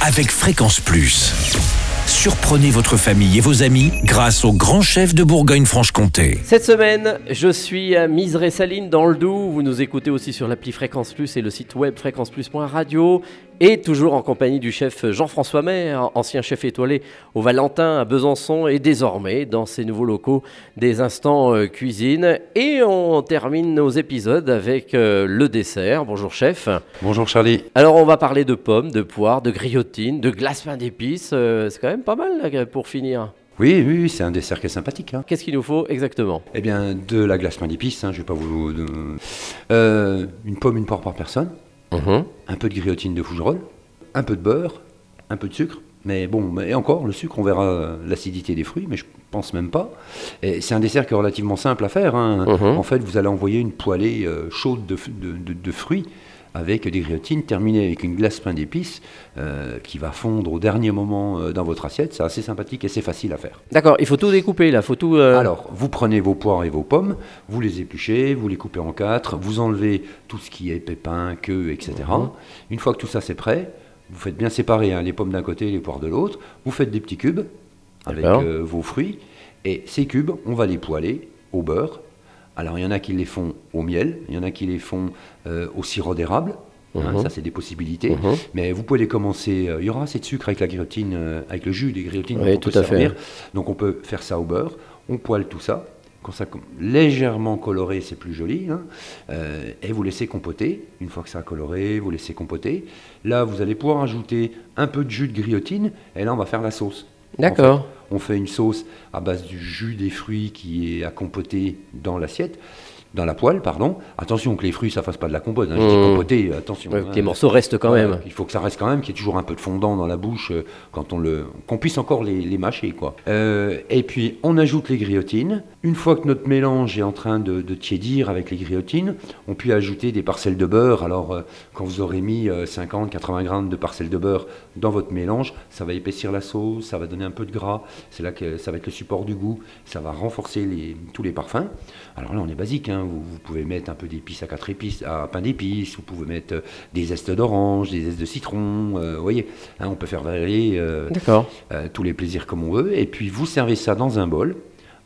avec Fréquence Plus. Surprenez votre famille et vos amis grâce au grand chef de Bourgogne-Franche-Comté. Cette semaine, je suis à Miseré-Saline dans le Doubs. Vous nous écoutez aussi sur l'appli Fréquence Plus et le site web fréquenceplus.radio. Et toujours en compagnie du chef Jean-François Maire, ancien chef étoilé au Valentin à Besançon et désormais dans ses nouveaux locaux des instants euh, cuisine. Et on termine nos épisodes avec euh, le dessert. Bonjour chef. Bonjour Charlie. Alors on va parler de pommes, de poires, de grillotines, de glace pain d'épices. Euh, c'est quand même pas mal là, pour finir. Oui, oui, oui, c'est un dessert qui est sympathique. hein. Qu'est-ce qu'il nous faut exactement? Eh bien, de la glace pain d'épices, hein, je vais pas vous... Euh, une pomme, une poire par personne, Mhm. un peu de griotine de fougerolles, un peu de beurre, un peu de sucre. Mais bon, et encore, le sucre, on verra euh, l'acidité des fruits, mais je pense même pas. Et c'est un dessert qui est relativement simple à faire. hein. Mhm. En fait, vous allez envoyer une poêlée euh, chaude de, f- de- de- de fruits avec des griotines, terminée avec une glace pain d'épices euh, qui va fondre au dernier moment euh, dans votre assiette. C'est assez sympathique et c'est facile à faire. D'accord, il faut tout découper là, faut tout. euh, Alors, vous prenez vos poires et vos pommes, vous les épluchez, vous les coupez en quatre, vous enlevez tout ce qui est pépins, queue, etc. Mhm. Une fois que tout ça c'est prêt, vous faites bien séparer hein, les pommes d'un côté et les poires de l'autre. Vous faites des petits cubes avec vos fruits. Et ces cubes, on va les poêler au beurre. Alors, il y en a qui les font au miel, il y en a qui les font euh, au sirop d'érable. Hein, Mhm. ça, c'est des possibilités. Mhm. Mais vous pouvez les commencer. euh, il y aura assez de sucre avec la griotine, euh, avec le jus des griotines. Oui, tout peut à fait. servir. Donc on peut faire ça au beurre, on poêle tout ça, quand ça légèrement coloré, c'est plus joli, hein, euh, et vous laissez compoter. Une fois que ça a coloré, vous laissez compoter. Là, vous allez pouvoir ajouter un peu de jus de griotine, et là, on va faire la sauce. D'accord. En fait, on fait une sauce à base du jus des fruits qui est à compoter dans l'assiette, dans la poêle, pardon. Attention que les fruits, ça fasse pas de la compote. Hein, je dis Mmh. compoter, attention. Ouais, hein. que les morceaux restent quand même. Il faut que ça reste quand même, qu'il y ait toujours un peu de fondant dans la bouche, euh, quand on le, qu'on puisse encore les, les mâcher, quoi. Euh, et puis on ajoute les griotines. Une fois que notre mélange est en train de, de tiédir avec les griotines, on peut ajouter des parcelles de beurre. Alors euh, quand vous aurez mis 50-80 grammes de parcelles de beurre dans votre mélange, ça va épaissir la sauce, ça va donner un peu de gras. C'est là que ça va être le support du goût. Ça va renforcer les- tous les parfums. Alors là, on est basique. hein. Vous, vous pouvez mettre un peu d'épices à quatre épices, à pain d'épices. Vous pouvez mettre euh, des zestes d'orange, des zestes de citron. euh, vous voyez, hein, on peut faire varier euh, euh, tous les plaisirs comme on veut. Et puis vous servez ça dans un bol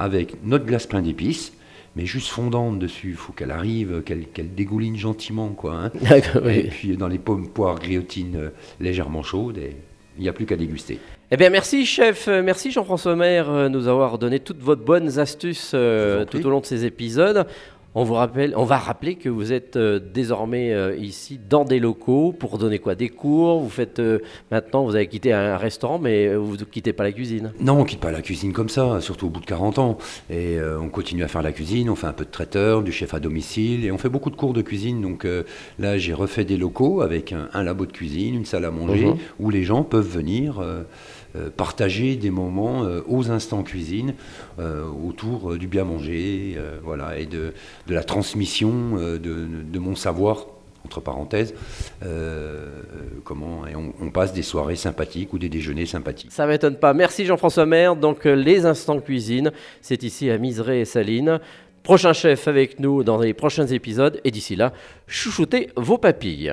avec notre glace plein d'épices. Mais juste fondante dessus, il faut qu'elle arrive, qu'elle dégouline gentiment, quoi. hein. Et puis dans les pommes, poires, griotines euh, légèrement chaudes, et il n'y a plus qu'à déguster. Eh bien, merci, chef. Euh, Merci, Jean-François Maire, euh, nous avoir donné toutes vos bonnes astuces euh, tout au long de ces épisodes. On, vous rappelle, on va rappeler que vous êtes euh, désormais euh, ici dans des locaux pour donner quoi? Des cours? Vous faites euh, maintenant, vous avez quitté un restaurant, mais vous ne quittez pas la cuisine? Non, on quitte pas la cuisine comme ça, surtout au bout de 40 ans. Et on continue à faire la cuisine, on fait un peu de traiteur, du chef à domicile, et on fait beaucoup de cours de cuisine. Donc là, j'ai refait des locaux avec un, un labo de cuisine, une salle à manger, Mhm. où les gens peuvent venir partager des moments euh, aux instants cuisine, euh, autour euh, du bien manger, euh, voilà, et de, la transmission euh, de, mon savoir entre parenthèses, euh, comment, et on, passe des soirées sympathiques ou des déjeuners sympathiques. Ça m'étonne pas. Merci, Jean-François Maire. Donc, euh, les instants cuisine, c'est ici à Miseré et Saline. Prochain chef avec nous dans les prochains épisodes. Et d'ici là, chouchoutez vos papilles.